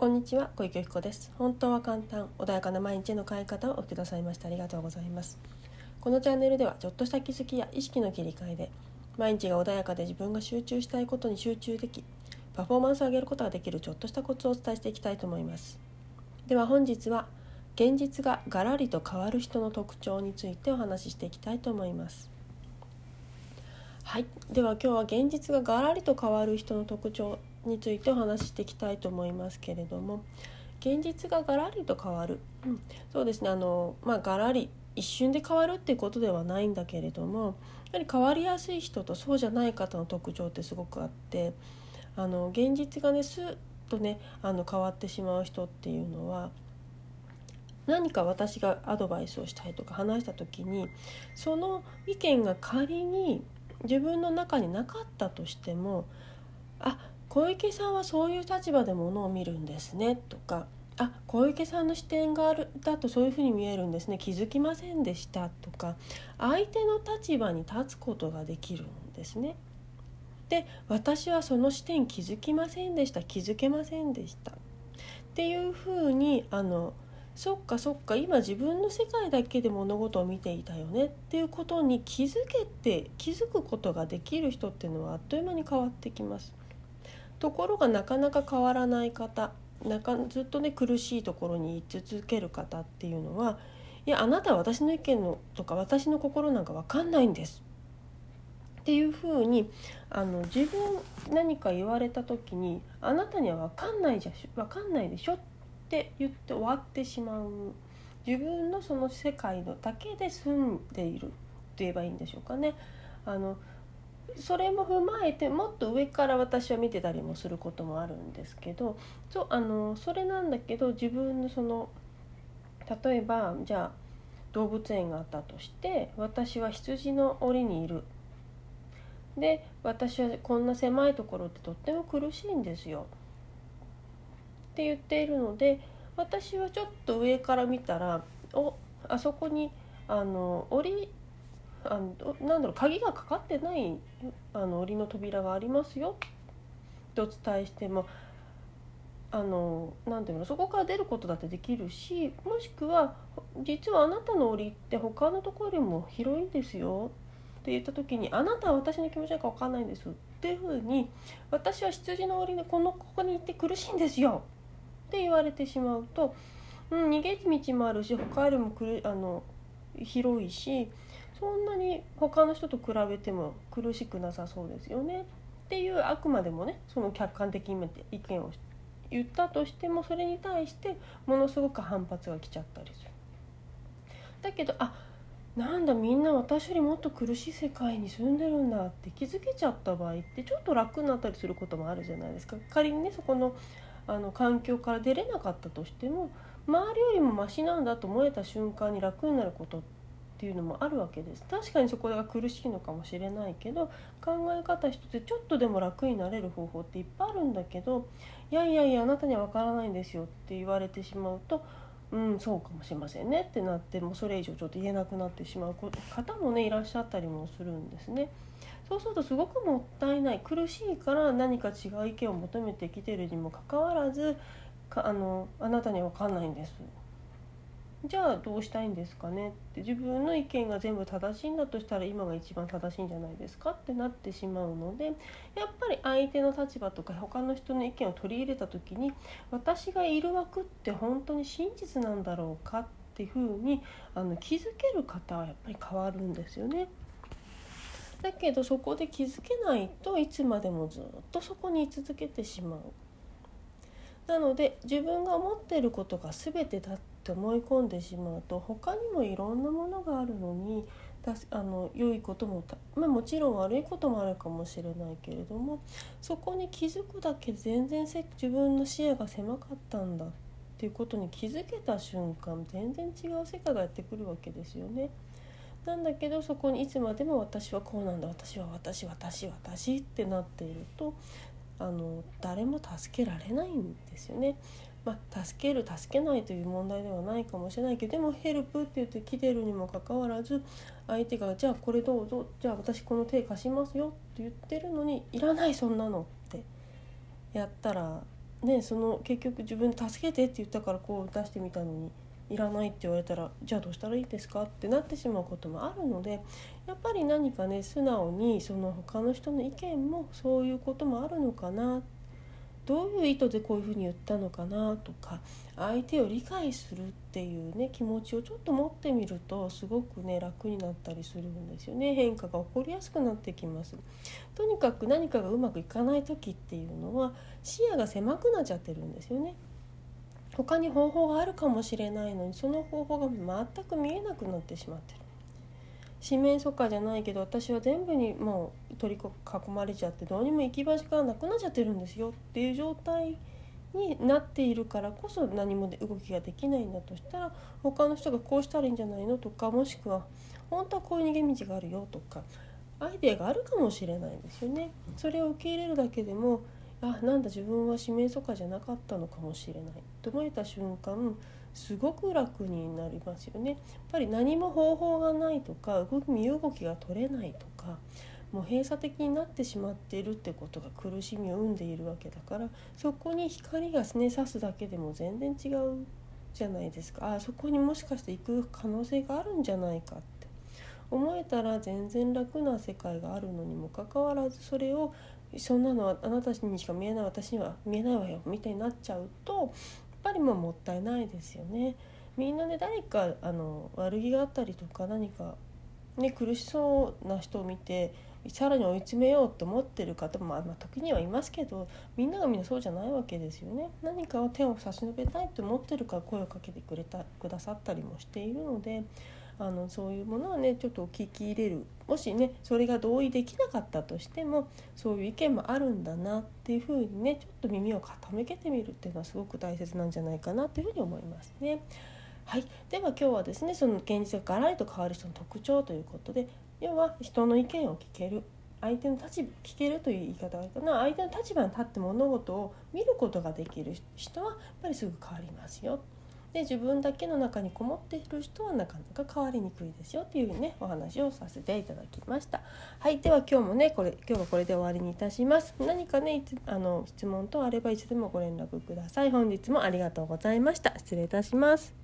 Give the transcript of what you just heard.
こんにちは小池由紀子です。本当は簡単穏やかな毎日の変え方をおくださいましてありがとうございます。このチャンネルではちょっとした気づきや意識の切り替えで毎日が穏やかで自分が集中したいことに集中できパフォーマンスを上げることができるちょっとしたコツをお伝えしていきたいと思います。では本日は現実がガラリと変わる人の特徴についてお話ししていきたいと思います。はい。では今日は現実がガラリと変わる人の特徴についてお話ししていきたいと思いますけれども。現実がガラリと変わる、うん、そうですね。あの、まあ、ガラリ一瞬で変わるっていうことではないんだけれどもやはり変わりやすい人とそうじゃない方の特徴ってすごくあってあの現実がねスッとねあの変わってしまう人っていうのは何か私がアドバイスをしたいとか話した時にその意見が仮に自分の中になかったとしてもあ小池さんはそういう立場でものを見るんですねとかあ小池さんの視点があるだとそういうふうに見えるんですね気づきませんでしたとか相手の立場に立つことができるんですね。で私はその視点気づきませんでした気づけませんでしたっていうふうにあのそっかそっか今自分の世界だけで物事を見ていたよねっていうことに気づけて気づくことができる人っていうのはあっという間に変わってきます。ところがなかなか変わらない方なかずっとね苦しいところに居続ける方っていうのはいやあなたは私の意見のとか私の心なんか分かんないんですっていうふうにあの自分何か言われた時にあなたには分かんないじゃ分かんないでしょって言って終わってしまう。自分のその世界のだけで住んでいると言えばいいんでしょうかね。あのそれも踏まえてもっと上から私は見てたりもすることもあるんですけどそあのそれなんだけど自分のその例えばじゃあ動物園があったとして私は羊の檻にいる。で私はこんな狭いところってとっても苦しいんですよ。って言っているので私はちょっと上から見たらおあそこにあの檻あのなんだろう鍵がかかってないあの檻の扉がありますよ。とお伝えしてもあのなんていうのそこから出ることだってできるしもしくは実はあなたの檻って他のところよりも広いんですよ。って言った時にあなたは私の気持ちなんか分かんないんです。っていうふうに私は羊の檻でこのここに行って苦しいんですよ。って言われてしまうと、うん、逃げ道もあるし他よりもくるあの広いしそんなに他の人と比べても苦しくなさそうですよねっていうあくまでもねその客観的に意見を言ったとしてもそれに対してものすごく反発が来ちゃったりする。だけどあなんだみんな私よりもっと苦しい世界に住んでるんだって気づけちゃった場合ってちょっと楽になったりすることもあるじゃないですか仮にねそこのあの環境から出れなかったとしても周りよりもマシなんだと思えた瞬間に楽になることっていうのもあるわけです確かにそこが苦しいのかもしれないけど考え方一つでちょっとでも楽になれる方法っていっぱいあるんだけどいやいやいやあなたには分からないんですよって言われてしまうとうんそうかもしれませんねってなってもそれ以上ちょっと言えなくなってしまう方もねいらっしゃったりもするんですね。そうするとすごくもったいない苦しいから何か違う意見を求めてきてるにもかかわらずあのあなたには分かんないんですじゃあどうしたいんですかねって自分の意見が全部正しいんだとしたら今が一番正しいんじゃないですかってなってしまうのでやっぱり相手の立場とか他の人の意見を取り入れた時に私がいる枠って本当に真実なんだろうかっていうふうにあの気づける方はやっぱり変わるんですよね。だけどそこで気づけないといつまでもずっとそこに居続けてしまう。なので自分が思っていることが全てだって思い込んでしまうと他にもいろんなものがあるのにあの良いことも、まあ、もちろん悪いこともあるかもしれないけれどもそこに気づくだけで全然自分の視野が狭かったんだっていうことに気づけた瞬間全然違う世界がやってくるわけですよね。なんだけどそこにいつまでも私はこうなんだ私は私私私ってなっているとあの誰も助けられないんですよね。まあ、助ける助けないという問題ではないかもしれないけどでもヘルプって言って来てるにもかかわらず相手が「じゃあこれどうぞじゃあ私この手貸しますよ」って言ってるのに「いらないそんなの」ってやったらねその結局自分助けてって言ったからこう出してみたのにいらないって言われたらじゃあどうしたらいいですか？ってなってしまうこともあるのでやっぱり何かね素直にその他の人の意見もそういうこともあるのかな。どういう意図でこういうふうに言ったのかなとか相手を理解するっていうね気持ちをちょっと持ってみるとすごくね楽になったりするんですよね。変化が起こりやすくなってきます。とにかく何かがうまくいかない時っていうのは視野が狭くなっちゃってるんですよね。他に方法があるかもしれないのにその方法が全く見えなくなってしまってる四面楚歌じゃないけど私は全部にもう取り囲まれちゃってどうにも行き場所がなくなっちゃってるんですよっていう状態になっているからこそ何も動きができないんだとしたら他の人がこうしたらいいんじゃないのとかもしくは本当はこういう逃げ道があるよとかアイデアがあるかもしれないんですよね。それを受け入れるだけでもあなんだ自分は指名とかじゃなかったのかもしれないと思えた瞬間すごく楽になりますよね。やっぱり何も方法がないとか身動きが取れないとかもう閉鎖的になってしまっているってことが苦しみを生んでいるわけだからそこに光がすね刺すだけでも全然違うじゃないですかあそこにもしかして行く可能性があるんじゃないかって思えたら全然楽な世界があるのにもかかわらずそれをそんなのはあなたにしか見えない私には見えないわよみたいになっちゃうとやっぱりもうもったいないですよね。みんなで誰かあの悪気があったりとか何か、ね、苦しそうな人を見てさらに追い詰めようと思ってる方も、まあ、まあ、時にはいますけどみんながみんなそうじゃないわけですよね。何かを手を差し伸べたいと思ってるから声をかけてくれたくださったりもしているのであのそういうものはねちょっと聞き入れるもしねそれが同意できなかったとしてもそういう意見もあるんだなっていうふうにねちょっと耳を傾けてみるっていうのはすごく大切なんじゃないかなというふうに思いますね。はい、では今日はですねその現実がガラリと変わる人の特徴ということで要は人の意見を聞ける相手の立場聞けるという言い方がいいかな相手の立場に立って物事を見ることができる人はやっぱりすぐ変わりますよ。で自分だけの中にこもっている人はなかなか変わりにくいですよっていうねお話をさせていただきました。はいでは今日もねこれ今日はこれで終わりにいたします。何かねあの質問等あればいつでもご連絡ください。本日もありがとうございました。失礼いたします。